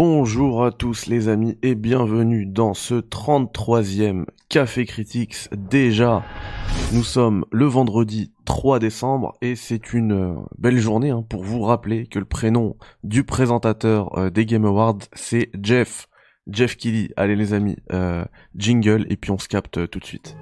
Bonjour à tous les amis et bienvenue dans ce 33e Café Critics. Déjà, nous sommes le vendredi 3 décembre et c'est une euh, belle journée hein, pour vous rappeler que le prénom du présentateur euh, des Game Awards c'est Jeff. Jeff Kelly. Allez les amis, euh, jingle et puis on se capte tout de suite.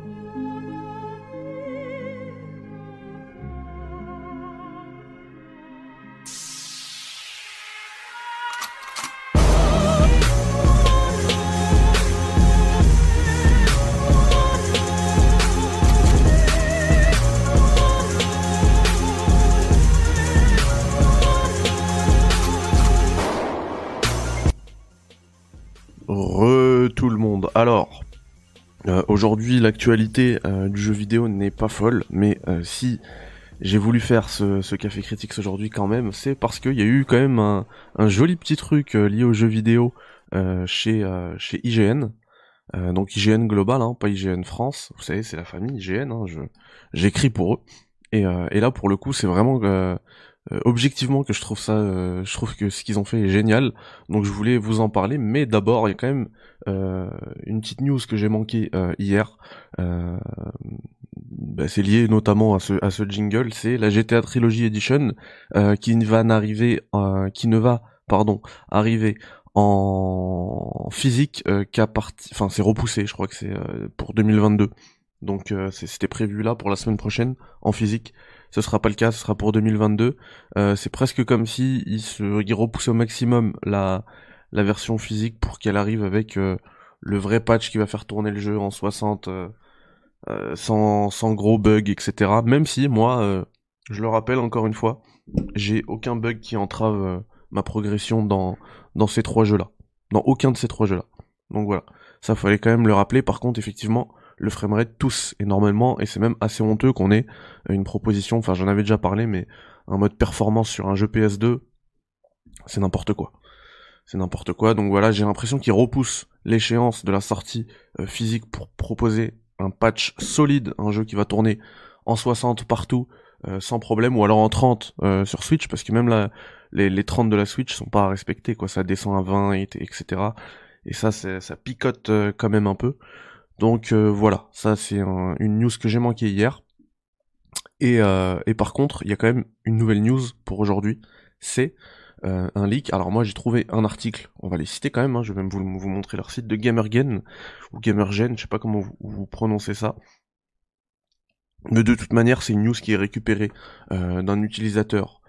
Aujourd'hui l'actualité euh, du jeu vidéo n'est pas folle, mais euh, si j'ai voulu faire ce, café critique aujourd'hui quand même, c'est parce qu'il y a eu quand même un, joli petit truc lié au jeu vidéo chez IGN. donc IGN global, hein, pas IGN France. Vous savez, c'est la famille IGN. Hein, j'écris pour eux. Et là, pour le coup, c'est vraiment euh, objectivement que je trouve ça, euh, je trouve que ce qu'ils ont fait est génial. Donc je voulais vous en parler, mais d'abord il y a quand même euh, une petite news que j'ai manqué hier. Bah, c'est lié notamment à ce, à ce jingle, c'est la GTA Trilogy Edition qui va n'arriver, qui ne va, pardon, arriver en physique qu'à partir, enfin c'est repoussé, je crois que c'est pour 2022. Donc c'était prévu là pour la semaine prochaine en physique ce sera pas le cas, ce sera pour 2022. Euh, c'est presque comme si il se repoussait au maximum la version physique pour qu'elle arrive avec euh, le vrai patch qui va faire tourner le jeu en 60 euh, sans sans gros bugs etc. Même si moi, je le rappelle encore une fois, j'ai aucun bug qui entrave ma progression dans dans ces trois jeux là, dans aucun de ces trois jeux là. Donc voilà, ça fallait quand même le rappeler. Par contre, effectivement, le framerate tous énormément et c'est même assez honteux qu'on ait une proposition, enfin j'en avais déjà parlé, mais un mode performance sur un jeu PS2, c'est n'importe quoi. C'est n'importe quoi, donc voilà, j'ai l'impression qu'ils repoussent l'échéance de la sortie euh, physique pour proposer un patch solide, un jeu qui va tourner en 60 partout, euh, sans problème, ou alors en 30 euh, sur Switch, parce que même là, les, les 30 de la Switch sont pas respectés, quoi, ça descend à 20, et, etc. Et ça, ça picote quand même un peu. Donc euh, voilà, ça c'est une news que j'ai manqué hier. Et, euh, et, par contre, il y a quand même une nouvelle news pour aujourd'hui. C'est euh, un leak. Alors moi j'ai trouvé un article, on va les citer quand même, hein. je vais même vous, montrer leur site de Gamergen ou Gamergen, je sais pas comment vous, prononcez ça. Mais de toute manière, c'est une news qui est récupérée d'un utilisateur,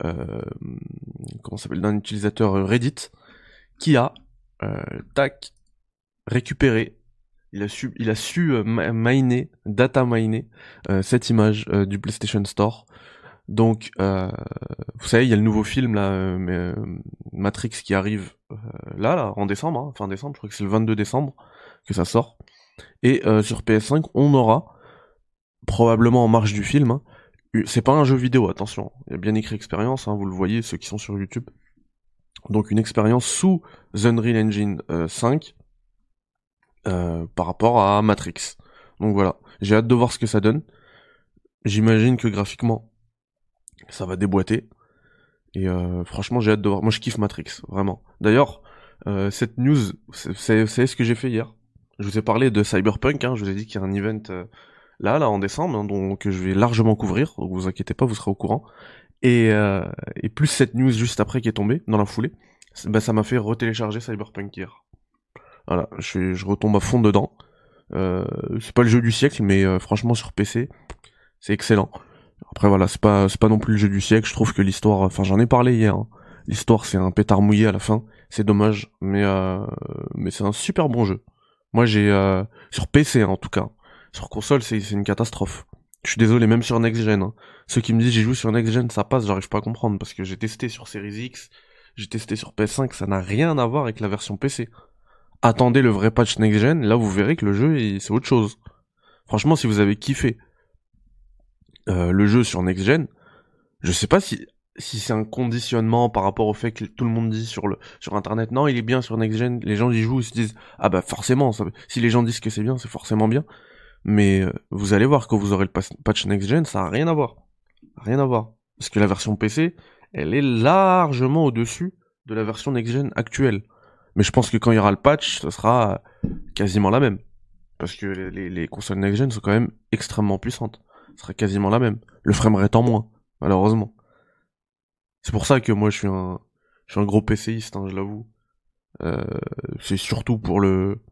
comment s'appelle, d'un utilisateur Reddit, qui a, tac, récupéré il a su, il a su euh, miner, data miner euh, cette image euh, du PlayStation Store. Donc, vous savez, il y a le nouveau film là, Matrix qui arrive là, là, en décembre, hein, fin décembre. Je crois que c'est le 22 décembre que ça sort. Et sur PS5, on aura probablement en marge du film. Hein, c'est pas un jeu vidéo, attention. Il y a bien écrit expérience, hein, vous le voyez, ceux qui sont sur YouTube. Donc une expérience sous Unreal Engine 5 euh, par rapport à Matrix. Donc voilà, j'ai hâte de voir ce que ça donne. J'imagine que graphiquement, ça va déboîter. Et euh, franchement, j'ai hâte de voir. Moi, je kiffe Matrix, vraiment. D'ailleurs, euh, cette news, c'est ce que j'ai fait hier. Je vous ai parlé de Cyberpunk. Hein, je vous ai dit qu'il y a un event là, là, en décembre, hein, donc je vais largement couvrir. Donc vous inquiétez pas, vous serez au courant. Et, et plus cette news juste après qui est tombée dans la foulée, bah, ça m'a fait retélécharger Cyberpunk hier. Voilà, je, je retombe à fond dedans. Euh, c'est pas le jeu du siècle, mais euh, franchement sur PC, c'est excellent. Après voilà, c'est pas pas non plus le jeu du siècle. Je trouve que l'histoire, enfin j'en ai parlé hier. Hein. L'histoire c'est un pétard mouillé à la fin, c'est dommage, mais euh, mais c'est un super bon jeu. Moi j'ai sur PC hein, en tout cas, sur console c'est c'est une catastrophe. Je suis désolé, même sur next gen. Hein. Ceux qui me disent j'ai joué sur next gen, ça passe, j'arrive pas à comprendre parce que j'ai testé sur Series X, j'ai testé sur PS5, ça n'a rien à voir avec la version PC attendez le vrai patch next gen, là vous verrez que le jeu c'est autre chose. Franchement, si vous avez kiffé euh, le jeu sur next gen, je sais pas si c'est un conditionnement par rapport au fait que tout le monde dit sur internet non il est bien sur next gen les gens y jouent ils se disent ah bah forcément si les gens disent que c'est bien c'est forcément bien. Mais euh, vous allez voir quand vous aurez le patch next gen ça a rien à voir. Rien à voir. Parce que la version PC elle est largement au dessus de la version next gen actuelle Mais je pense que quand il y aura le patch, ce sera quasiment la même. Parce que les, les consoles next-gen sont quand même extrêmement puissantes. Ce sera quasiment la même. Le framerate en moins, malheureusement. C'est pour ça que moi je suis un, je suis un gros PCiste, hein, je l'avoue. Euh, c'est surtout pour le...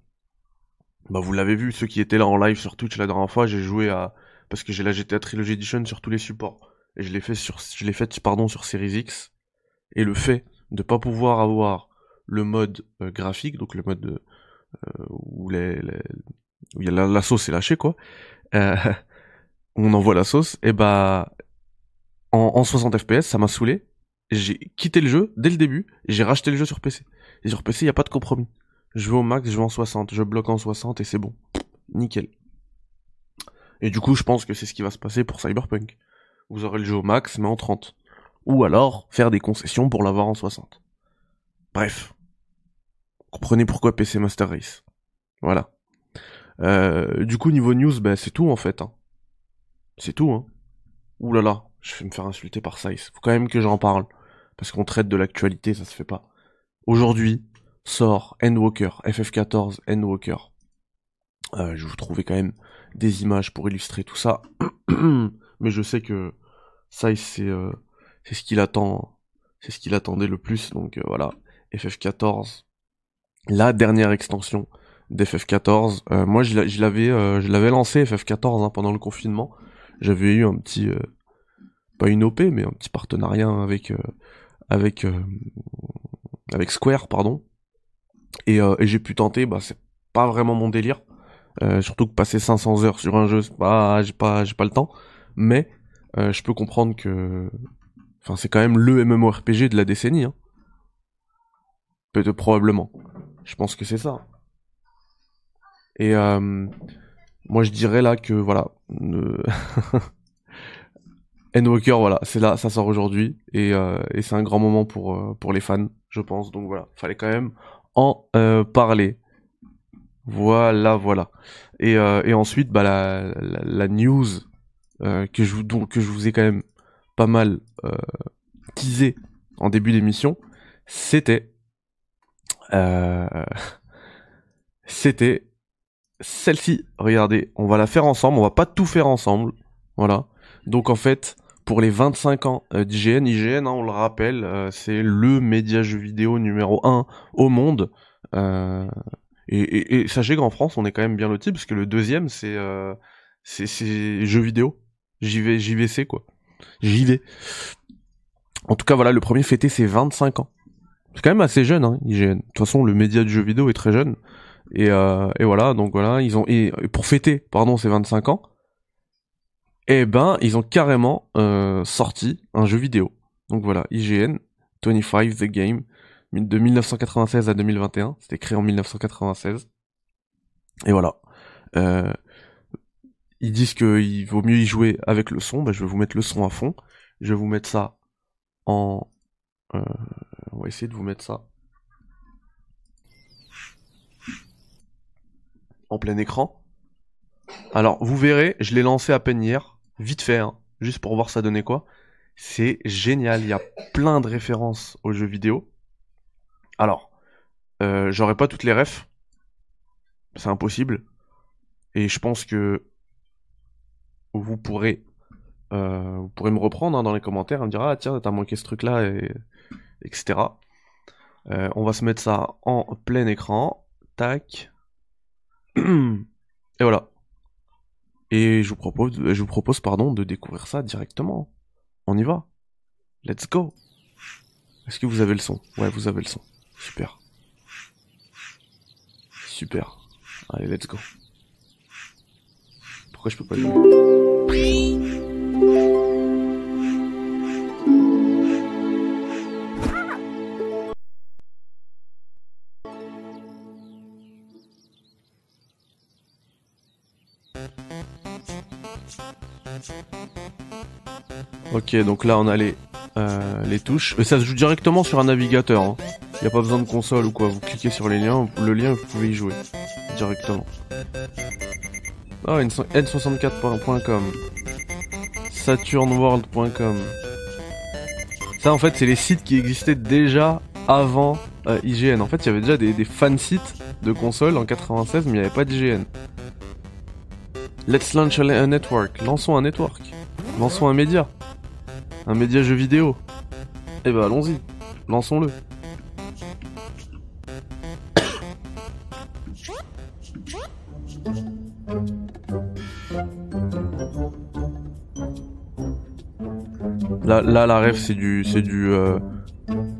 Bah vous l'avez vu, ceux qui étaient là en live sur Twitch la dernière fois, j'ai joué à... Parce que j'ai la GTA Trilogy Edition sur tous les supports. Et je l'ai fait sur, je l'ai fait, pardon, sur Series X. Et le fait de pas pouvoir avoir le mode euh, graphique, donc le mode euh, où, la, sauce est lâchée, quoi. Euh, on envoie la sauce, et bah en, en 60 FPS, ça m'a saoulé. J'ai quitté le jeu dès le début, j'ai racheté le jeu sur PC. Et sur PC, il y a pas de compromis. Je vais au max, je vais en 60, je bloque en 60 et c'est bon. Nickel. Et du coup, je pense que c'est ce qui va se passer pour Cyberpunk. Vous aurez le jeu au max, mais en 30. Ou alors, faire des concessions pour l'avoir en 60. Bref. Comprenez pourquoi PC Master Race. Voilà. Euh, du coup, niveau news, bah, c'est tout en fait. Hein. C'est tout. Hein. Ouh là je vais me faire insulter par Size. Faut quand même que j'en parle. Parce qu'on traite de l'actualité, ça se fait pas. Aujourd'hui, sort Endwalker, FF14 Endwalker. Euh, je vous trouvais quand même des images pour illustrer tout ça. Mais je sais que Size, c'est euh, ce qu'il attend. C'est ce qu'il attendait le plus. Donc euh, voilà, FF14. La dernière extension d'FF14. Euh, moi, je l'avais, euh, je l'avais lancé FF14 hein, pendant le confinement. J'avais eu un petit, euh, pas une OP, mais un petit partenariat avec avec avec Square, pardon. Et, j'ai pu tenter. Bah, c'est pas vraiment mon délire. surtout que passer 500 heures sur un jeu, bah, j'ai pas, j'ai pas le temps. Mais je peux comprendre que, enfin, c'est quand même le MMORPG de la décennie. Hein. Peut-être probablement. Je pense que c'est ça. Et euh, moi je dirais là que voilà. Endwalker, voilà, c'est là, ça sort aujourd'hui et, euh, c'est un grand moment pour euh, pour les fans, je pense. Donc voilà, fallait quand même en parler. Voilà, voilà. Et, ensuite, bah la, la, news que je que je vous ai quand même pas mal teasé en début d'émission, c'était euh, c'était celle-ci. Regardez, on va la faire ensemble. On va pas tout faire ensemble. Voilà. Donc en fait, pour les 25 ans euh, d'IGN, IGN, hein, on le rappelle, euh, c'est le média jeu vidéo numéro 1 au monde. Euh, et, sachez qu'en France, on est quand même bien loti parce que le deuxième, c'est c'est jeux vidéo. JV, JVC quoi. JV. En tout cas, voilà, le premier fêté ses 25 ans. C'est quand même assez jeune, hein, IGN. De toute façon, le média du jeu vidéo est très jeune. Et, euh, et voilà, donc voilà, ils ont et, pour fêter, pardon, ces 25 ans, eh ben, ils ont carrément euh, sorti un jeu vidéo. Donc voilà, IGN 25 The Game de 1996 à 2021. C'était créé en 1996. Et voilà. Euh, ils disent qu'il vaut mieux y jouer avec le son. Ben, je vais vous mettre le son à fond. Je vais vous mettre ça en euh, on va essayer de vous mettre ça en plein écran. Alors, vous verrez, je l'ai lancé à peine hier, vite fait, hein, juste pour voir ça donnait quoi. C'est génial, il y a plein de références aux jeux vidéo. Alors, euh, j'aurais pas toutes les refs, c'est impossible. Et je pense que vous pourrez, euh, vous pourrez me reprendre hein, dans les commentaires et me dire ah tiens t'as manqué ce truc là et etc. Euh, on va se mettre ça en plein écran. Tac. Et voilà. Et je vous propose, je vous propose pardon, de découvrir ça directement. On y va. Let's go. Est-ce que vous avez le son? Ouais, vous avez le son. Super. Super. Allez, let's go. Pourquoi je peux pas jouer Ok, donc là on a les, euh, les touches. Ça se joue directement sur un navigateur. Hein. N'y a pas besoin de console ou quoi. Vous cliquez sur les liens, le lien, vous pouvez y jouer directement. Ah, n64.com. SaturnWorld.com. Ça en fait c'est les sites qui existaient déjà avant euh, IGN. En fait, il y avait déjà des, des fan sites de consoles en 96, mais il n'y avait pas d'IGN. Let's launch a network. Lançons un network. Lançons un média. Un média jeu vidéo. Eh ben allons-y. Lançons-le. Là, là, la rêve, c'est du, c'est du, euh,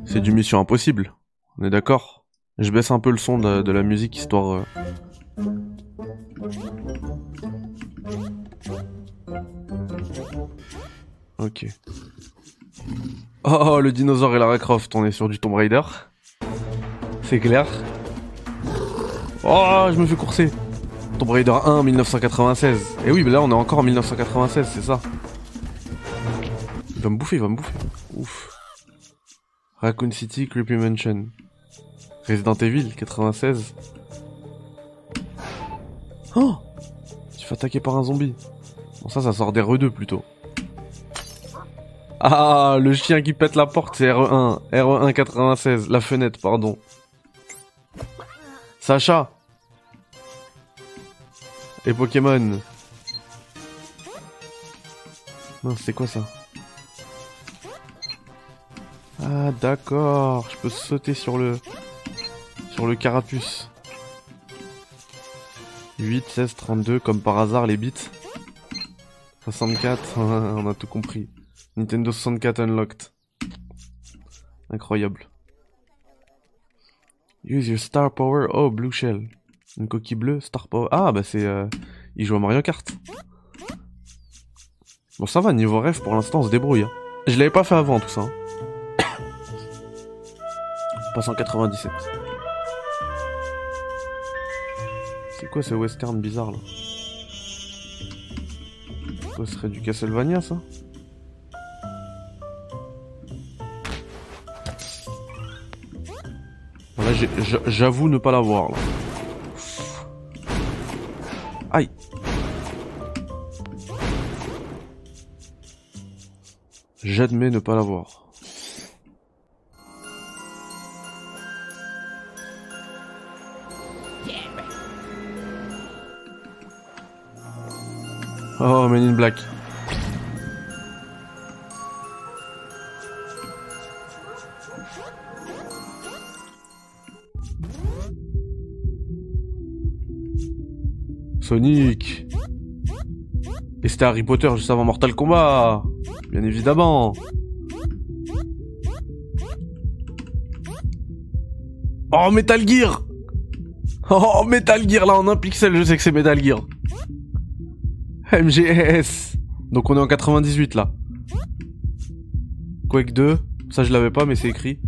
c'est du Mission Impossible. On est d'accord? Je baisse un peu le son de, de la musique histoire. euh, Ok. Oh, le dinosaure et Lara Croft, on est sur du Tomb Raider. C'est clair. Oh, je me fais courser. Tomb Raider 1, 1996. Et oui, mais là on est encore en 1996, c'est ça. Il va me bouffer, il va me bouffer. Ouf. Raccoon City, Creepy Mansion. Resident Evil, 96. Oh Tu fais attaquer par un zombie. Bon, ça, ça sort des RE2 plutôt. Ah, le chien qui pète la porte, c'est E RE1. RE1 96. La fenêtre, pardon. Sacha Et Pokémon. Non, c'est quoi ça? Ah, d'accord. Je peux sauter sur le... Sur le carapuce. 8, 16, 32, comme par hasard, les bits. 64, on a tout compris. Nintendo 64 Unlocked. Incroyable. Use your star power. Oh, blue shell. Une coquille bleue, star power. Ah, bah c'est... Euh... Il joue à Mario Kart. Bon, ça va, niveau rêve, pour l'instant, on se débrouille. hein. Je l'avais pas fait avant, tout ça. hein. On passe en 97. Quoi ce western bizarre, là ce serait du Castlevania, ça Là, j'avoue ne pas l'avoir, là. Aïe J'admets ne pas l'avoir. Oh, Men in Black. Sonic. Et c'était Harry Potter juste avant Mortal Kombat. Bien évidemment. Oh, Metal Gear Oh, Metal Gear, là, en un pixel, je sais que c'est Metal Gear. MGS Donc on est en 98, là. Quake 2, ça je l'avais pas, mais c'est écrit.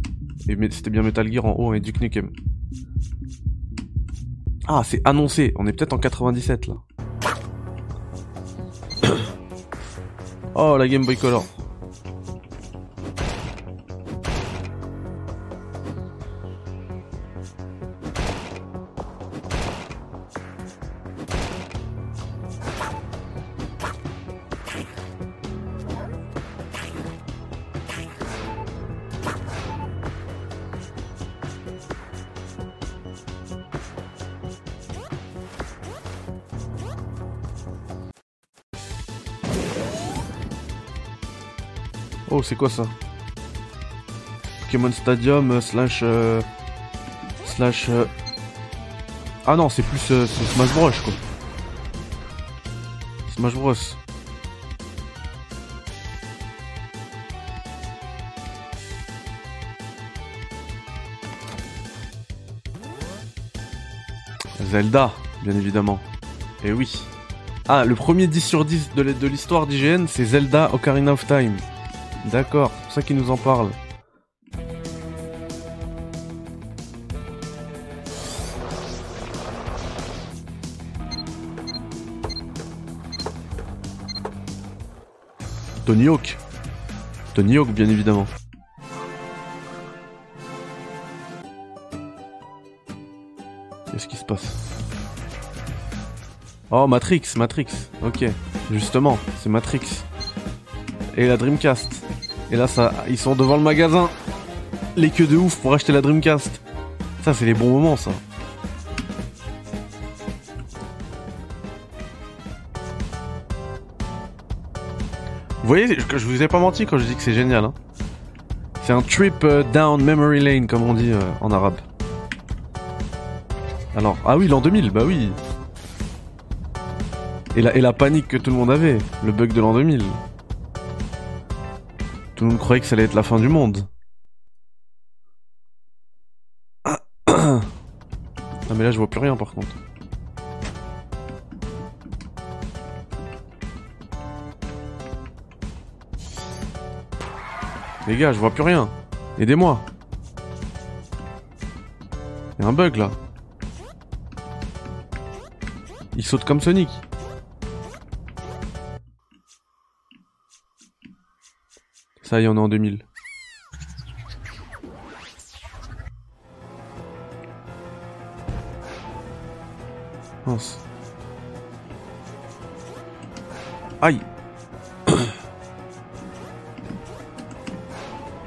Et c'était bien Metal Gear en haut et Duke Nukem. Ah, c'est annoncé, on est peut-être en 97, là. oh, la Game Boy Color. C'est quoi ça Pokémon Stadium euh, slash euh, slash euh, Ah non, c'est plus Smash Bros quoi. Smash Bros. Zelda, bien évidemment. Et oui. Ah, le premier 10 sur 10 de l'hi- de l'histoire d'IGN, c'est Zelda Ocarina of Time. D'accord, c'est ça qu'il nous en parle. Tony Hawk. Tony Hawk, bien évidemment. Qu'est-ce qui se passe? Oh, Matrix, Matrix. Ok, justement, c'est Matrix. Et la Dreamcast. Et là, ça, ils sont devant le magasin. Les queues de ouf pour acheter la Dreamcast. Ça, c'est les bons moments, ça. Vous voyez, je, je vous ai pas menti quand je dis que c'est génial. Hein. C'est un trip euh, down memory lane, comme on dit euh, en arabe. Alors, ah oui, l'an 2000, bah oui. Et la, et la panique que tout le monde avait, le bug de l'an 2000. Tout le que ça allait être la fin du monde. Ah mais là je vois plus rien par contre. Les gars, je vois plus rien. Aidez-moi. Y'a un bug là. Il saute comme Sonic. Ça y on est en 2000. Mince. Aïe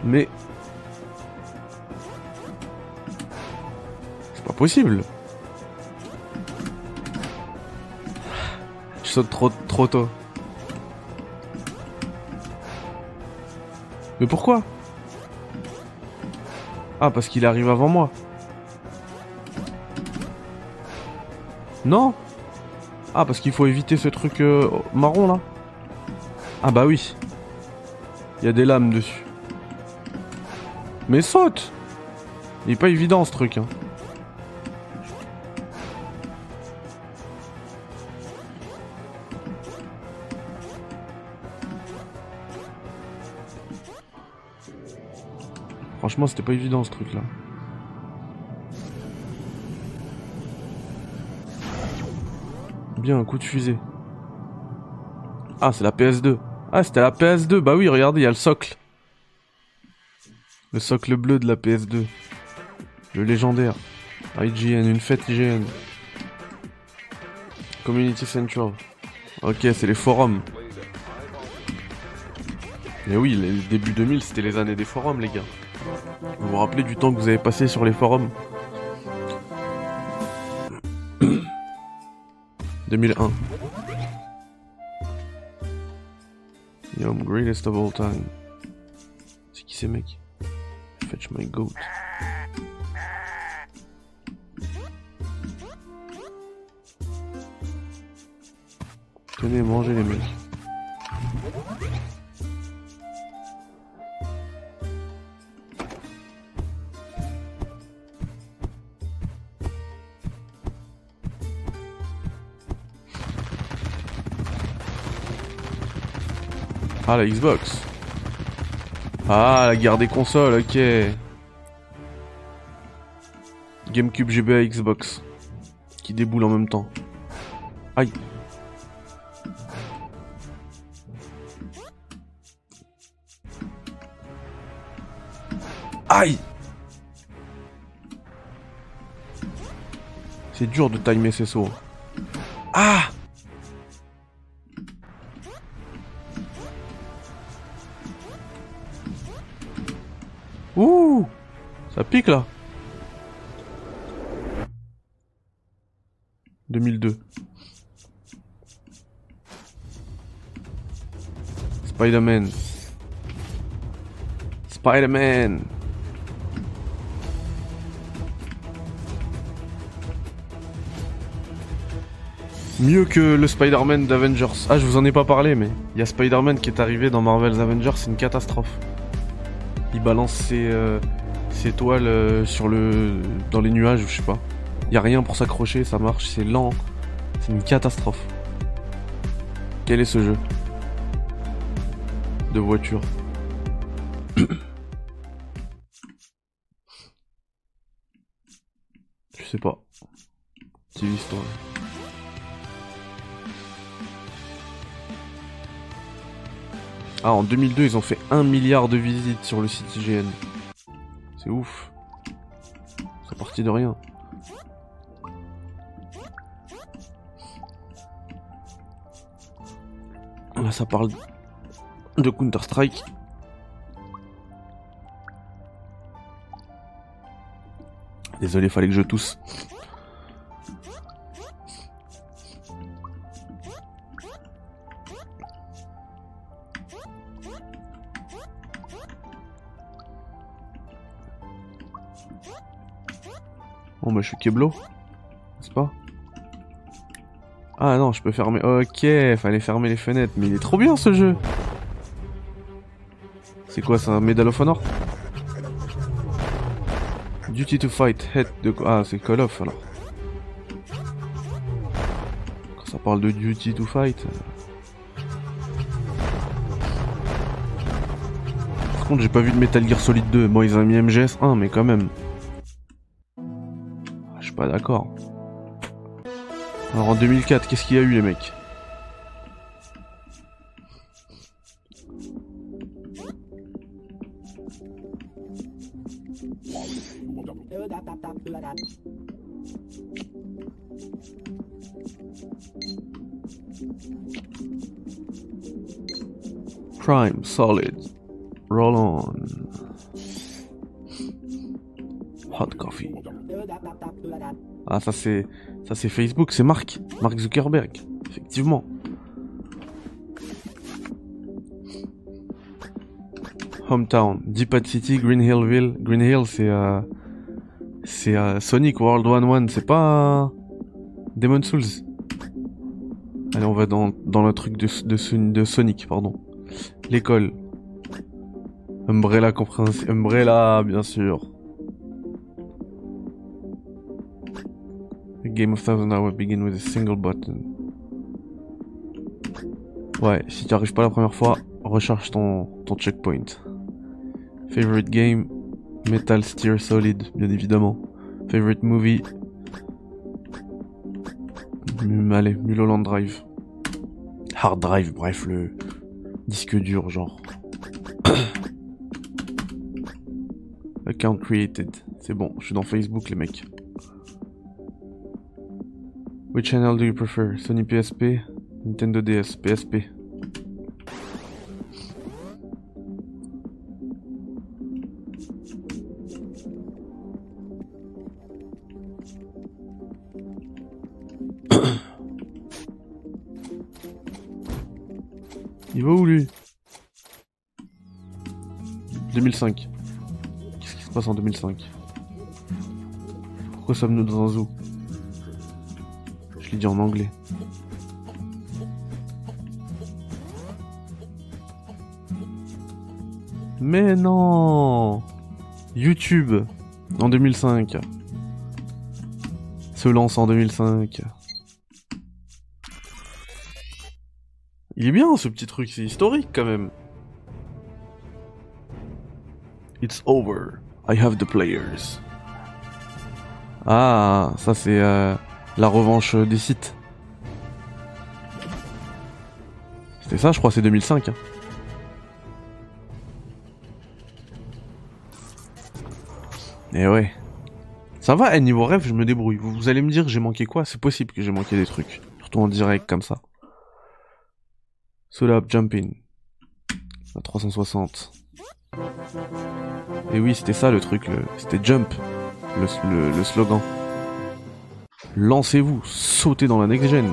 Mais... C'est pas possible Je saute trop, trop tôt. Mais pourquoi Ah, parce qu'il arrive avant moi. Non Ah, parce qu'il faut éviter ce truc euh, marron là Ah bah oui. Il y a des lames dessus. Mais saute Il est pas évident ce truc. Hein. Franchement, c'était pas évident ce truc là. Bien, un coup de fusée. Ah, c'est la PS2. Ah, c'était la PS2. Bah oui, regardez, il y a le socle. Le socle bleu de la PS2. Le légendaire. IGN, une fête IGN. Community Central. Ok, c'est les forums. Et oui, les début 2000, c'était les années des forums, les gars. Vous vous rappelez du temps que vous avez passé sur les forums 2001. Yum, greatest of all time. C'est qui ces mecs? Fetch my goat. Tenez, mangez les mecs. Ah, la Xbox. Ah, la guerre des consoles, ok. GameCube, GBA, Xbox. Qui déboule en même temps. Aïe. Aïe C'est dur de timer ces sauts. Ah Spider-Man. Spider-Man. Mieux que le Spider-Man d'Avengers. Ah, je vous en ai pas parlé, mais il y a Spider-Man qui est arrivé dans Marvel's Avengers, c'est une catastrophe. Il balance ses, euh, ses toiles euh, sur le, dans les nuages, je sais pas. Il y a rien pour s'accrocher, ça marche, c'est lent. C'est une catastrophe. Quel est ce jeu? Voiture Je sais pas. C'est l'histoire. Ah, en 2002, ils ont fait 1 milliard de visites sur le site IGN. C'est ouf. C'est parti de rien. Là, ça parle de Counter-Strike. Désolé, fallait que je tousse. Bon bah je suis Keblo, n'est-ce pas? Ah non, je peux fermer... Ok, fallait fermer les fenêtres, mais il est trop bien ce jeu C'est quoi, c'est un Medal of Honor Duty to fight, head de... Ah, c'est Call of alors. Quand ça parle de duty to fight... Euh. Par contre, j'ai pas vu de Metal Gear Solid 2. Bon, ils ont mis MGS1, mais quand même pas d'accord. Alors en 2004, qu'est-ce qu'il y a eu les mecs? Solid, roll on. Hot coffee. Ah, ça c'est, Facebook, c'est Mark, Mark Zuckerberg, effectivement. Hometown, Deep City, Green Hillville. Green Hill, c'est euh, c'est euh, Sonic World 1-1, c'est pas Demon Souls. Allez, on va dans, le truc de, de Sonic, pardon. L'école. Umbrella compréhension. Umbrella, bien sûr. game of thousand hours begin with a single button. Ouais, si tu arrives pas la première fois, recharge ton, ton checkpoint. Favorite game, Metal Steer Solid, bien évidemment. Favorite movie, allez, Mulholland Drive. Hard Drive, bref, le disque dur, genre. Account created. C'est bon, je suis dans Facebook, les mecs. Which channel do you prefer? Sony PSP? Nintendo DS? PSP? 2005. Qu'est-ce qui se passe en 2005 Pourquoi sommes-nous dans un zoo? Je l'ai dit en anglais. Mais non YouTube en 2005 se lance en 2005. Il est bien ce petit truc, c'est historique quand même. Over. I have the players. Ah, ça c'est euh, la revanche des sites. C'était ça, je crois, c'est 2005. Hein. Et eh ouais. Ça va, et niveau rêve, je me débrouille. Vous, allez me dire, j'ai manqué quoi? C'est possible que j'ai manqué des trucs. Surtout en direct, comme ça. Solo up jumping. À 360. Et oui, c'était ça le truc, c'était jump, le slogan. Lancez-vous, sautez dans la next gen.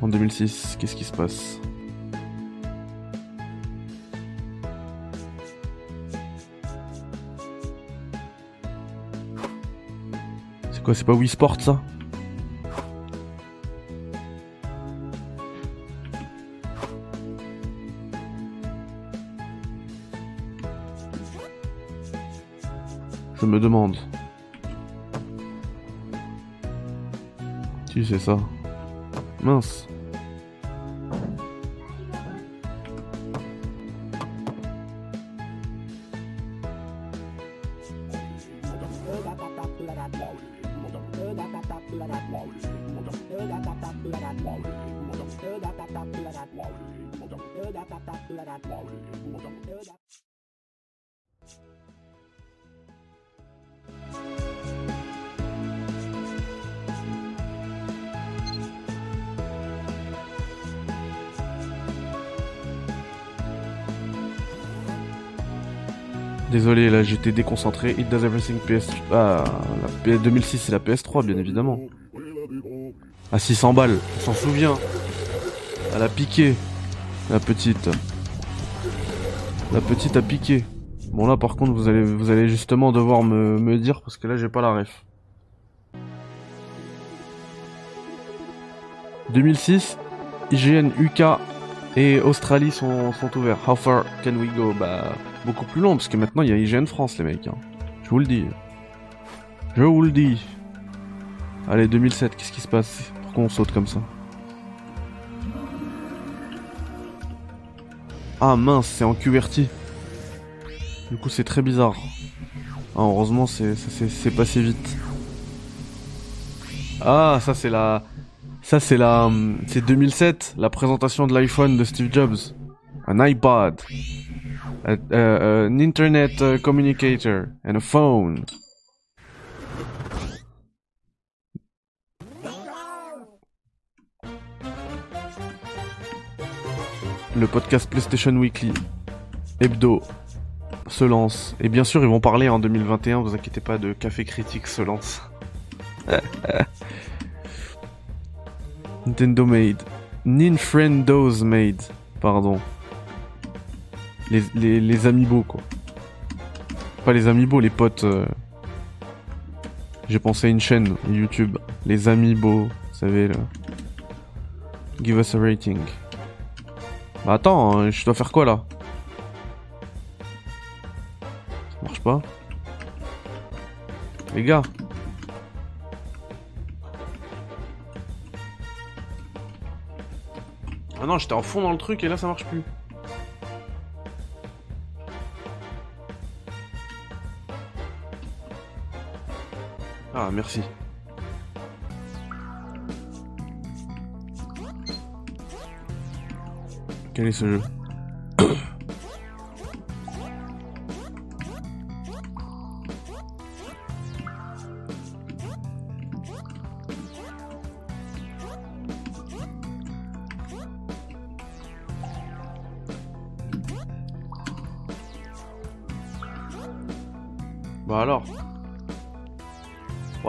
En 2006, qu'est-ce qui se passe? C'est quoi, c'est pas Wii Sport ça? Me demande. Tu sais ça. Mince. Déconcentré. It does everything PS. Ah, la P 2006 c'est la PS3, bien évidemment. À 600 balles, on s'en souvient. Elle a piqué, la petite. La petite a piqué. Bon là par contre vous allez vous allez justement devoir me, me dire parce que là j'ai pas la ref. 2006, IGN, UK et Australie sont, ouverts. How far can we go? Bah beaucoup plus long parce que maintenant il y a IGN France les mecs. hein. Je vous le dis. Je vous le dis. Allez 2007, qu'est-ce qui se passe? Pourquoi on saute comme ça? Ah mince, c'est en QWERTY. Du coup, c'est très bizarre. Ah, heureusement, c'est passé vite. Ah, ça c'est la ça c'est la hum, c'est 2007, la présentation de l'iPhone de Steve Jobs. Un iPod. A- a- an internet uh, communicator and a phone. Le podcast PlayStation Weekly hebdo se lance. Et bien sûr, ils vont parler en 2021, vous inquiétez pas, de Café Critique se lance. Nintendo Made. Ninfriendos Made. Pardon. Les, les, les quoi. Pas les amiibo, les potes. euh. J'ai pensé à une chaîne YouTube. Les amiibo, vous savez, là. Give us a rating. Bah attends, hein, je dois faire quoi là? Ça marche pas? Les gars non, j'étais en fond dans le truc et là ça marche plus. Ah, merci. Quel est ce jeu?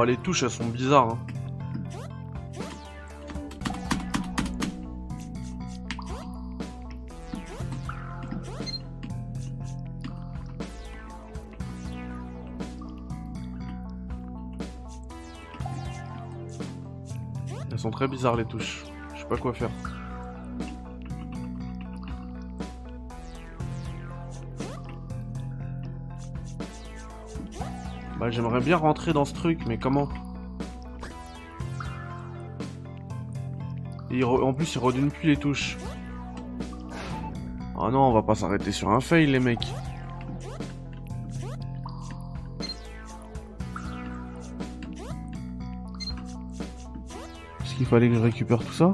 Les touches elles sont bizarres hein. Elles sont très bizarres les touches. Je sais pas quoi faire. J'aimerais bien rentrer dans ce truc, mais comment En plus il redonne plus les touches. Oh non, on va pas s'arrêter sur un fail les mecs. Est-ce qu'il fallait que je récupère tout ça?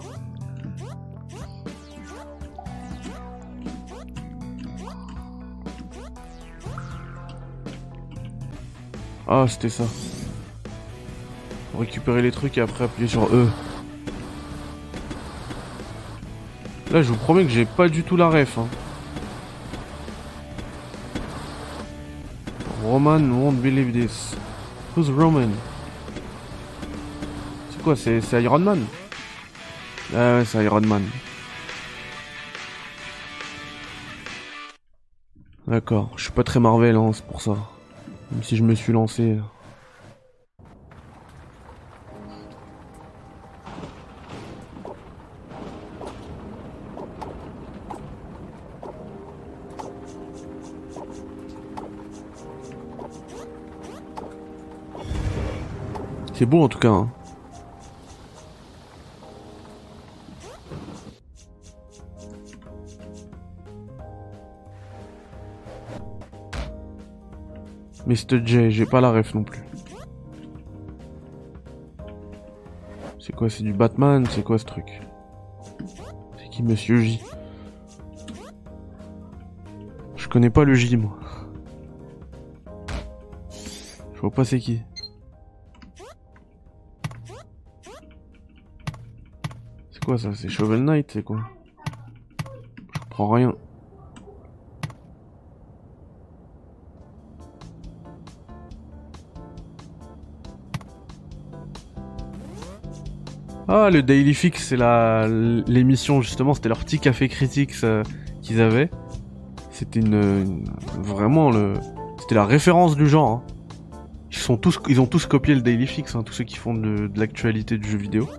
Ah, c'était ça. Récupérer les trucs et après appuyer sur E. Là, je vous promets que j'ai pas du tout la ref. Hein. Roman won't believe this. Who's Roman? C'est quoi C'est c'est Iron Man? Ah ouais, c'est Iron Man. D'accord, je suis pas très Marvel, hein, c'est pour ça. Même si je me suis lancé. C'est beau en tout cas. hein. Mr. J, j'ai pas la ref non plus. C'est quoi, c'est du Batman C'est quoi ce truc? C'est qui Monsieur J? Je connais pas le J moi. Je vois pas c'est qui. C'est quoi ça? C'est Shovel Knight, c'est quoi? Je comprends rien. Ah, le Daily Fix, c'est la l'émission justement, c'était leur petit café critique euh, qu'ils avaient. C'était une, vraiment le, c'était la référence du genre. Hein. Ils sont tous, ils ont tous copié le Daily Fix, hein, tous ceux qui font de, l'actualité du jeu vidéo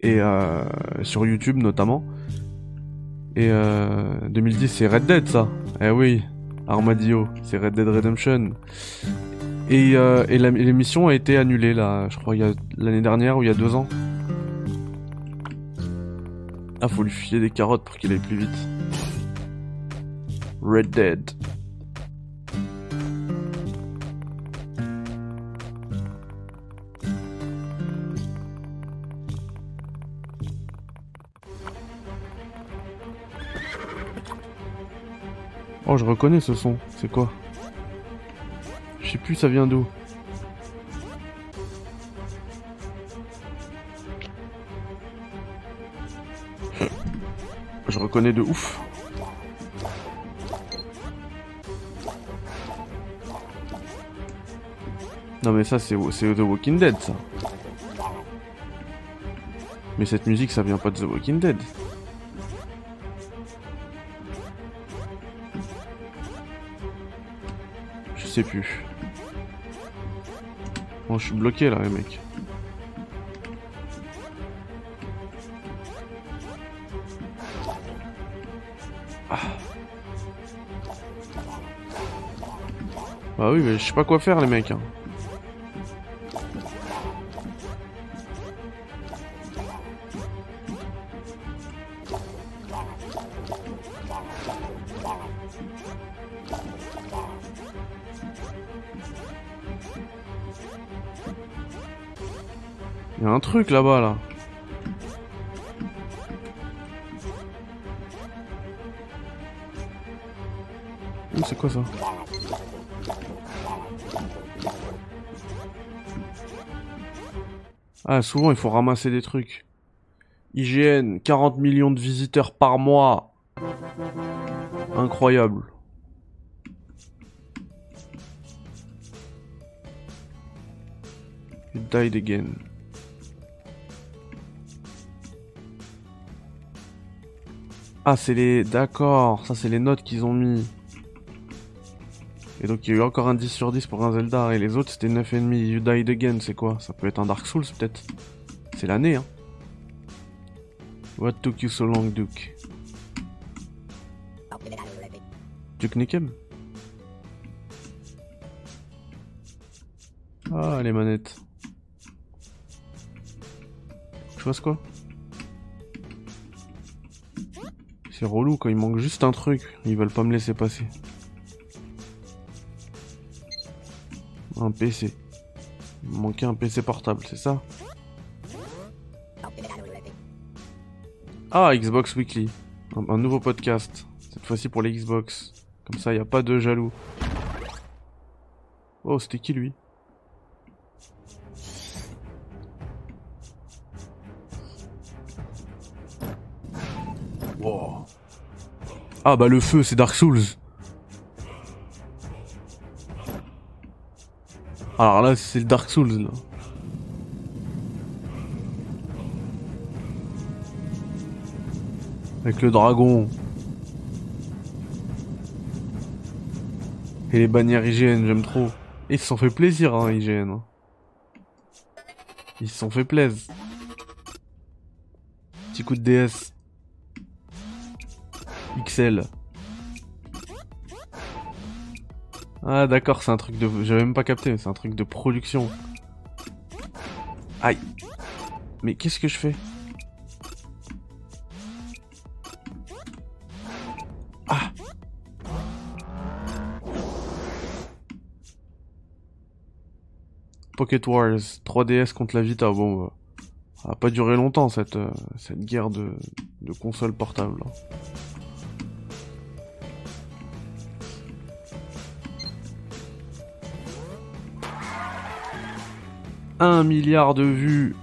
et euh, sur YouTube notamment. Et euh, 2010, c'est Red Dead ça. Eh oui, Armadillo, c'est Red Dead Redemption. Et, euh, et l'émission a été annulée là, je crois l'année dernière ou il y a deux ans. Ah, faut lui filer des carottes pour qu'il aille plus vite. Red Dead. Oh, je reconnais ce son. C'est quoi? Je sais plus ça vient d'où. Je reconnais de ouf. Non mais ça c'est The Walking Dead ça. Mais cette musique ça vient pas de The Walking Dead. Je sais plus. Bon je suis bloqué là les mecs. Bah oui, mais je sais pas quoi faire, les mecs. Hein. Y a un truc là-bas, là. C'est quoi ça? Ah, souvent il faut ramasser des trucs. IGN, 40 millions de visiteurs par mois. Incroyable. Died again. Ah, c'est les... D'accord, ça c'est les notes qu'ils ont mis. Et donc il y a eu encore un 10 sur 10 pour un Zelda, et les autres c'était 9,5. You Died Again, c'est quoi? Ça peut être un Dark Souls peut-être C'est l'année, hein. What took you so long, Duke? Duke Nukem? Ah, les manettes. Je fasse quoi C'est relou quand il manque juste un truc, ils veulent pas me laisser passer. Un PC. Il manquait un PC portable, c'est ça? Ah, Xbox Weekly. Un, nouveau podcast. Cette fois-ci pour les Xbox. Comme ça, il n'y a pas de jaloux. Oh, c'était qui lui? Ah bah le feu, c'est Dark Souls. Alors là, c'est le Dark Souls, là. Avec le dragon. Et les bannières IGN, j'aime trop. Et ils se sont fait plaisir, hein, IGN. Hein. Ils se sont fait plaisir. Petit coup de DS. XL. Ah d'accord, c'est un truc de... J'avais même pas capté, c'est un truc de production. Aïe. Mais qu'est-ce que je fais? Ah Pocket Wars, 3DS contre la Vita, bon... Bah, ça va pas durer longtemps cette, euh, guerre de, de consoles portables. 1 milliard de vues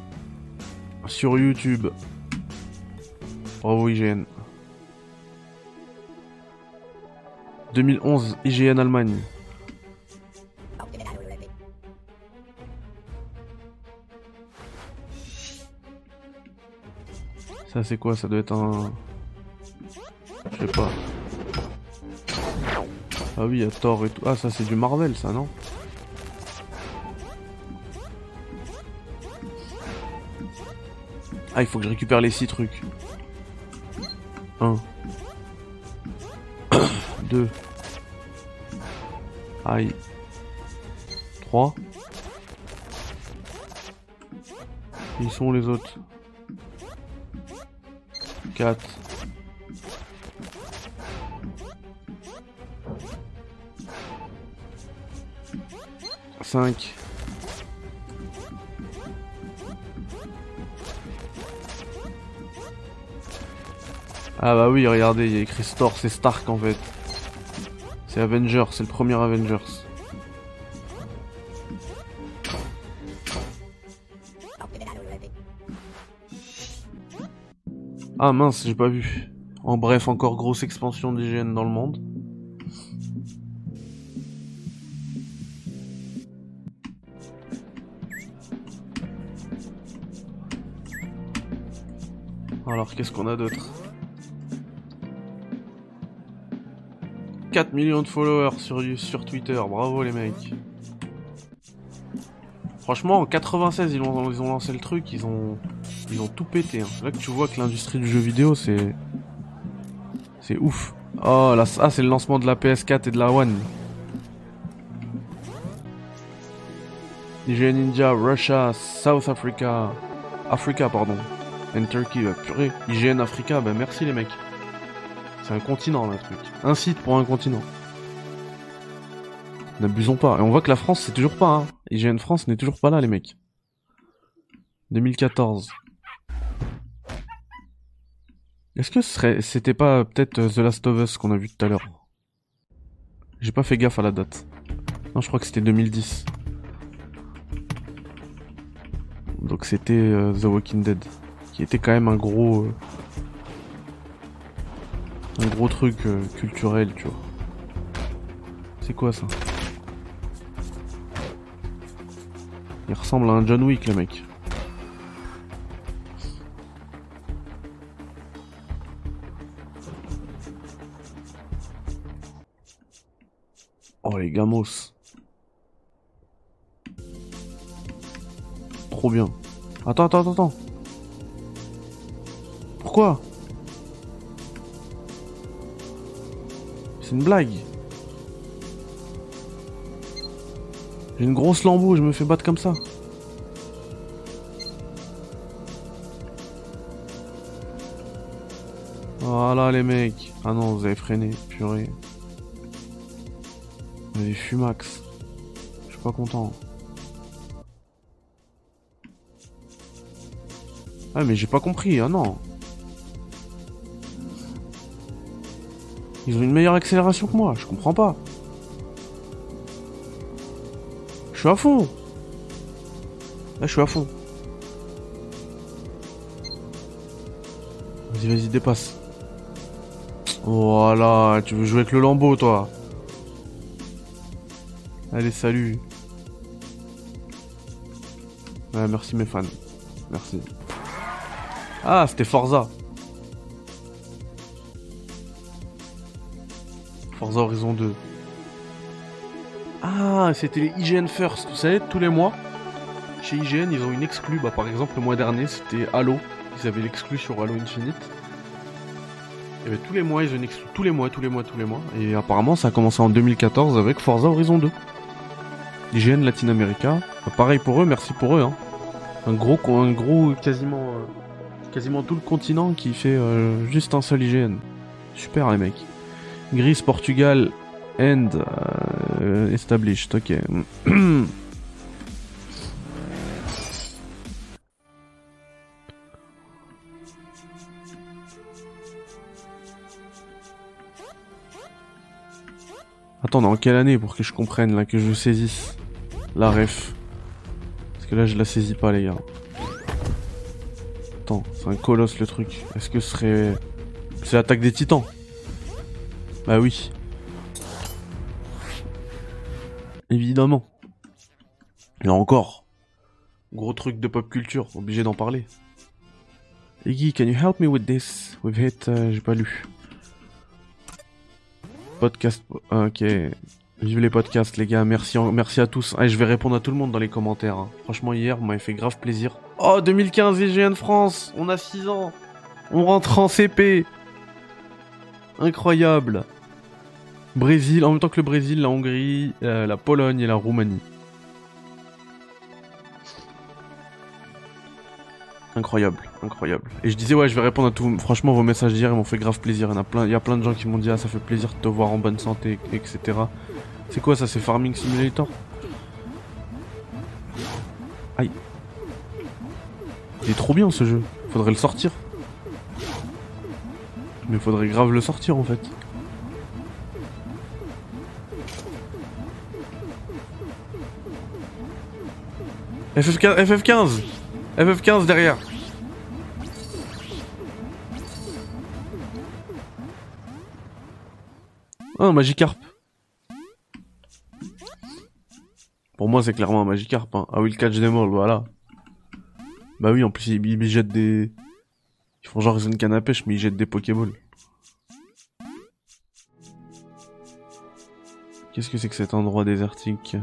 sur YouTube. Bravo IGN. 2011, IGN Allemagne. Ça c'est quoi? Ça doit être un... Je sais pas. Ah oui, il y a Thor et tout. Ah ça c'est du Marvel ça, non? Ah, il faut que je récupère les 6 trucs. 1. 2. Aïe. 3. Ils sont les autres? 4. 5. Ah bah oui, regardez, il y a écrit Store, c'est Stark en fait. C'est Avengers, c'est le premier Avengers. Ah mince, j'ai pas vu. En bref, encore grosse expansion d'hygiène dans le monde. Alors, qu'est-ce qu'on a d'autre? 4 millions de followers sur, sur Twitter, bravo les mecs. Franchement, en 96, ils ont, ils ont lancé le truc, ils ont, ils ont tout pété. Hein. Là que tu vois que l'industrie du jeu vidéo, c'est, c'est ouf. Oh là, ah, c'est le lancement de la PS4 et de la One. Nigeria, India, Russia, South Africa, Africa pardon, and Turkey. Bah, purée, IGN Africa, bah merci les mecs. C'est un continent, là, truc. Un site pour un continent. N'abusons pas. Et on voit que la France, c'est toujours pas, hein. IGN France n'est toujours pas là, les mecs. 2014. Est-ce que ce c'était pas peut-être euh, The Last of Us qu'on a vu tout à l'heure? J'ai pas fait gaffe à la date. Non, je crois que c'était 2010. Donc c'était euh, The Walking Dead, qui était quand même un gros, euh, un gros truc euh, culturel, tu vois. C'est quoi ça? Il ressemble à un John Wick, le mec. Oh les gamos. Trop bien. Attends, attends, attends. Pourquoi? Une blague. J'ai une grosse lambeau, je me fais battre comme ça. Voilà les mecs. Ah non, vous avez freiné, purée. Vous avez fumax. Je suis pas content. Ah mais j'ai pas compris, ah non. Ils ont une meilleure accélération que moi, je comprends pas. Je suis à fond. Là, je suis à fond. Vas-y, vas-y, dépasse. Voilà, tu veux jouer avec le lambeau, toi. Allez, salut. Merci mes fans. Merci. Ah, c'était Forza. Forza Horizon 2. Ah, c'était les IGN First. Vous savez, tous les mois, chez IGN, ils ont une exclue. Bah, par exemple, le mois dernier, c'était Halo. Ils avaient l'exclu sur Halo Infinite. Et bah, tous les mois, ils ont une. Tous les mois, tous les mois, tous les mois. Et apparemment, ça a commencé en 2014 avec Forza Horizon 2. IGN Latin America. Bah, pareil pour eux, merci pour eux. Hein. Un gros, euh, quasiment tout le continent qui fait euh, juste un seul IGN. Super les mecs. Gris, Portugal, and euh, established, ok. Attends, dans quelle année pour que je comprenne, là, que je saisisse la ref? Parce que là, je la saisis pas, les gars. Attends, c'est un colosse le truc. Est-ce que ce serait... C'est l'attaque des titans? Bah oui. Évidemment. Et encore. Gros truc de pop culture, obligé d'en parler. Iggy, can you help me with this? We've hit, euh, j'ai pas lu. Podcast, ah, ok. Vive les podcasts, les gars. Merci, merci à tous. je vais répondre à tout le monde dans les commentaires. Hein. Franchement, hier, vous m'avez fait grave plaisir. Oh, 2015 IGN France. On a 6 ans. On rentre en CP. Incroyable. Brésil, en même temps que le Brésil, la Hongrie, euh, la Pologne et la Roumanie. Incroyable, incroyable. Et je disais ouais, je vais répondre à tout. Franchement, vos messages d'hier, m'ont fait grave plaisir. Il y, a plein, il y a plein de gens qui m'ont dit ah ça fait plaisir de te voir en bonne santé, etc. C'est quoi ça C'est Farming Simulator? Aïe. Il est trop bien ce jeu. Faudrait le sortir. Mais faudrait grave le sortir en fait. FF15, FF15 FF15 derrière. Oh, un Magikarp. Pour moi, c'est clairement un Magikarp. Hein. I will catch them all, voilà. Bah oui, en plus, ils, jettent des... Ils font genre ils ont une canne à pêche, mais ils jettent des Pokéballs. Qu'est-ce que c'est que cet endroit désertique?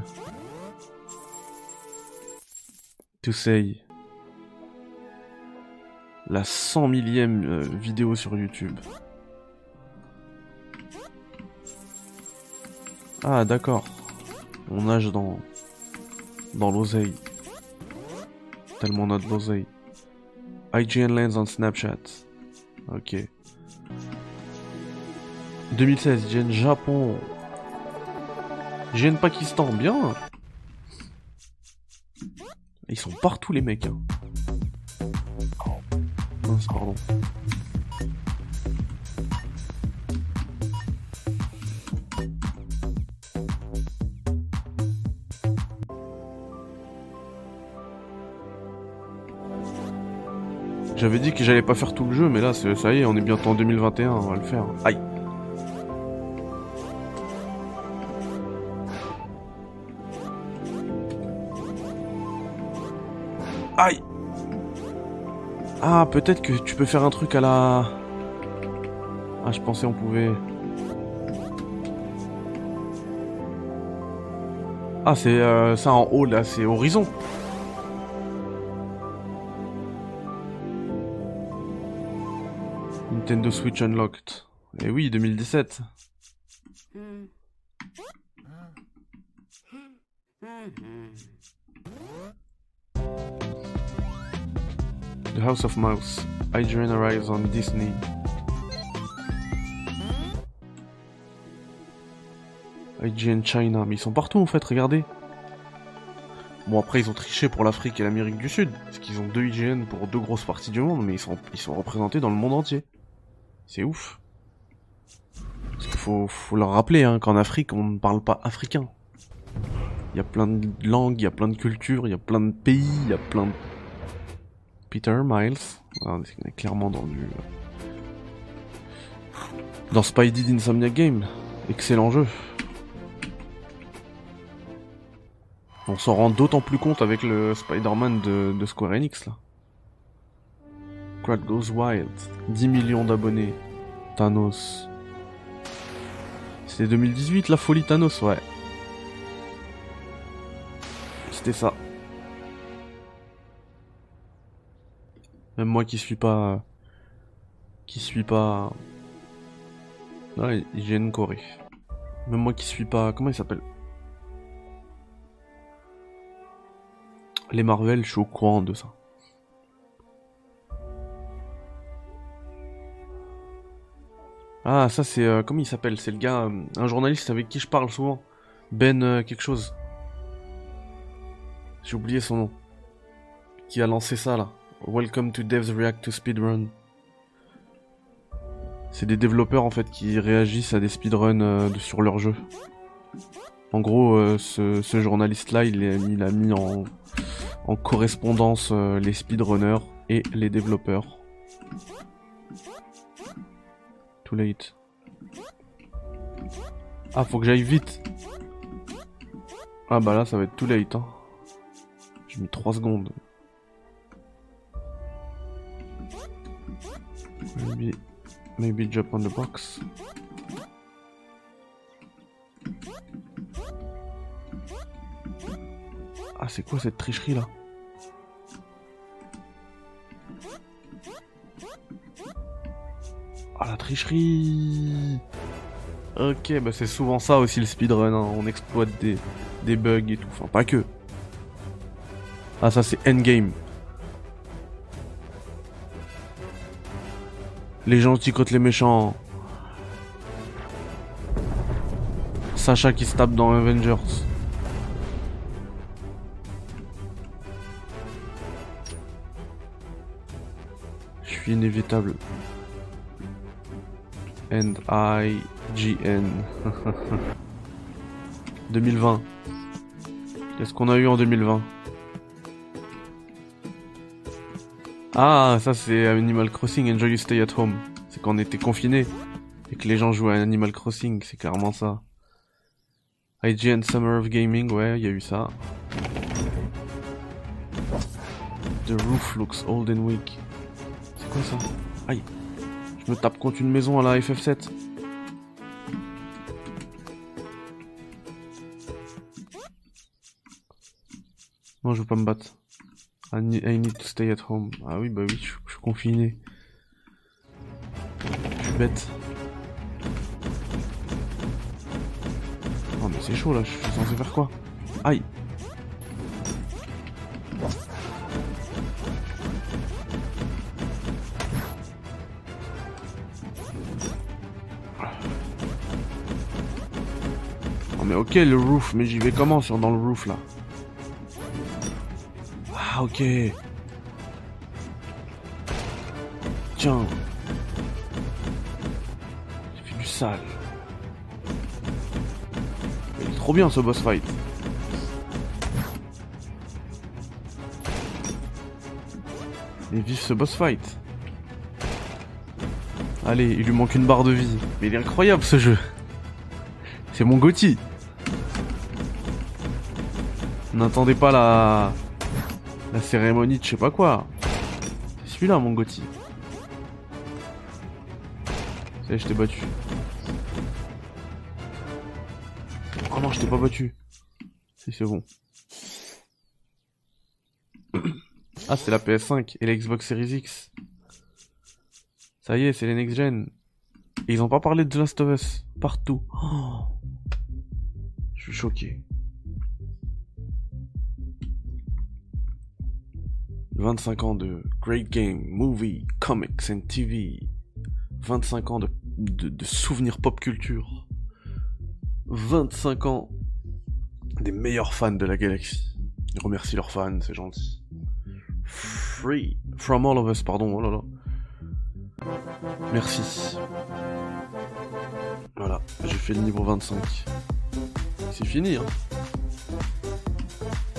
To say la 100 millième euh, vidéo sur YouTube. Ah d'accord. On nage dans dans l'oseille. Tellement on a de l'oseille. IGN Lens on Snapchat. Ok. 2016, IGN Japon. IGN Pakistan, bien. Ils sont partout les mecs. Hein. J'avais dit que j'allais pas faire tout le jeu, mais là, ça y est, on est bientôt en 2021, on va le faire. Aïe Aïe ah, peut-être que tu peux faire un truc à la... Ah, je pensais on pouvait... Ah, c'est euh, ça en haut, là, c'est Horizon. Nintendo Switch Unlocked. Eh oui, 2017. The House of Mouse. Adrian arrives on Disney. IGN China, mais ils sont partout en fait, regardez. Bon après ils ont triché pour l'Afrique et l'Amérique du Sud, parce qu'ils ont deux IGN pour deux grosses parties du monde, mais ils sont, ils sont représentés dans le monde entier. C'est ouf. Parce qu'il faut, leur rappeler hein, qu'en Afrique on ne parle pas africain. Il y a plein de langues, il y a plein de cultures, il y a plein de pays, il y a plein de Peter Miles. Ah, on est clairement dans du. Dans Spidey d'Insomnia Game. Excellent jeu. On s'en rend d'autant plus compte avec le Spider-Man de, Square Enix là. Goes Wild. 10 millions d'abonnés. Thanos. C'était 2018 la folie Thanos, ouais. C'était ça. Même moi qui suis pas. Qui suis pas. Ouais, une Corée. Même moi qui suis pas. Comment il s'appelle? Les Marvel, je suis au courant de ça. Ah, ça c'est. Euh, comment il s'appelle? C'est le gars. Euh, un journaliste avec qui je parle souvent. Ben euh, quelque chose. J'ai oublié son nom. Qui a lancé ça là. Welcome to Devs React to Speedrun. C'est des développeurs en fait qui réagissent à des speedruns euh, sur leur jeu. En gros, ce, journaliste-là, il, il, a mis en, correspondance les speedrunners et les développeurs. Late. Ah, faut que j'aille vite. Ah bah là, ça va être too late. Hein. J'ai mis 3 secondes. Maybe, maybe jump on the box. Ah, c'est quoi cette tricherie là? Ah, la tricherie Ok, bah c'est souvent ça aussi le speedrun, hein. on exploite des, bugs et tout, enfin pas que. Ah ça c'est endgame. Les gentils contre les méchants. Sacha qui se tape dans Avengers. Je suis inévitable. And I GN. 2020. Qu'est-ce qu'on a eu en 2020 Ah, ça c'est Animal Crossing, Enjoy You Stay at Home. C'est quand on était confinés et que les gens jouaient à Animal Crossing, c'est clairement ça. IGN Summer of Gaming, ouais, il y a eu ça. The roof looks old and weak. C'est quoi ça? Aïe. Me tape contre une maison à la FF7. Non, je veux pas me battre. I need, to stay at home. Ah oui, bah oui, je, suis confiné. Je suis bête. Oh mais c'est chaud là, je suis censé faire quoi? Aïe mais ok le roof, mais j'y vais comment sur dans le roof là ah, ok. Tiens. J'ai fait du sale. Il est trop bien ce boss fight. Et vive ce boss fight. Allez, il lui manque une barre de vie. Mais il est incroyable ce jeu. C'est mon Gotti. N'attendez pas la... La cérémonie de je sais pas quoi. C'est celui-là, mon Gotti. Ça y est, je t'ai battu. Oh non, je t'ai pas battu. Si, c'est bon. Ah, c'est la PS5 et la Xbox Series X. Ça y est, c'est les next gen. Et ils ont pas parlé de The Last of Us. Partout. Oh. Je suis choqué. 25 ans de great game, movie, comics and TV. 25 ans de, de, souvenirs pop culture. 25 ans des meilleurs fans de la galaxie. Ils remercient leurs fans, c'est gentil. Free. From all of us, pardon, oh là là. Merci. Voilà, j'ai fait le niveau 25. C'est fini, hein.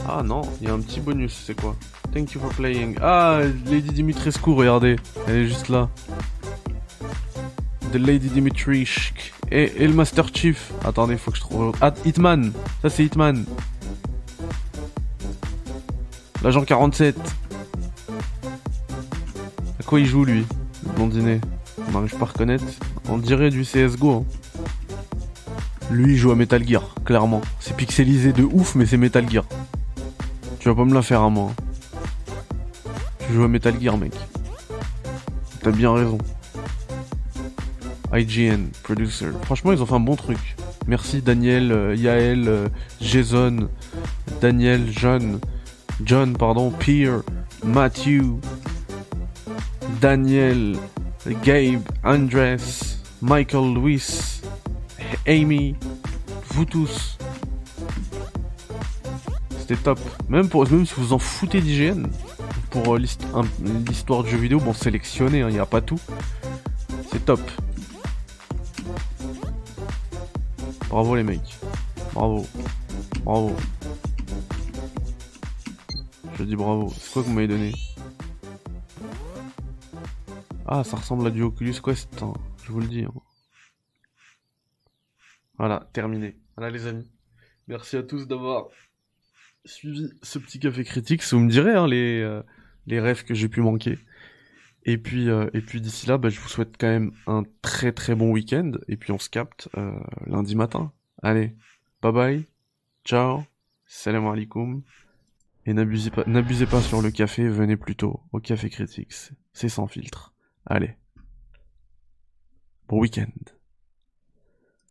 Ah non, il y a un petit bonus, c'est quoi? Thank you for playing. Ah, Lady Dimitrescu, regardez. Elle est juste là. The Lady Dimitri. Et, et le Master Chief. Attendez, faut que je trouve. Ah, Hitman. Ça, c'est Hitman. L'agent 47. À quoi il joue, lui Le blondinet? On n'arrive pas à reconnaître. On dirait du CSGO. Hein. Lui, il joue à Metal Gear, clairement. C'est pixelisé de ouf, mais c'est Metal Gear. Tu vas pas me la faire à moi. Tu joues à Metal Gear, mec. T'as bien raison. IGN, producer. Franchement, ils ont fait un bon truc. Merci Daniel, euh, Yael, euh, Jason, Daniel, John, John, pardon, Pierre, Matthew, Daniel, Gabe, Andres, Michael, Louis, Amy, vous tous top. Même, pour, même si vous en foutez d'IGN, pour euh, l'histoire du jeu vidéo, bon, sélectionné, il hein, n'y a pas tout. C'est top. Bravo les mecs. Bravo. Bravo. Je dis bravo. C'est quoi que vous m'avez donné? Ah, ça ressemble à du Oculus Quest, hein, je vous le dis. Hein. Voilà, terminé. Voilà les amis. Merci à tous d'avoir suivi ce petit café critique. Vous me direz hein, les, euh, les rêves que j'ai pu manquer. Et puis, euh, et puis d'ici là, bah, je vous souhaite quand même un très très bon week-end. Et puis on se capte euh, lundi matin. Allez, bye bye, ciao, salam alaikum. Et n'abusez pas, n'abusez pas sur le café, venez plutôt au Café Critics. C'est sans filtre. Allez. Bon week-end.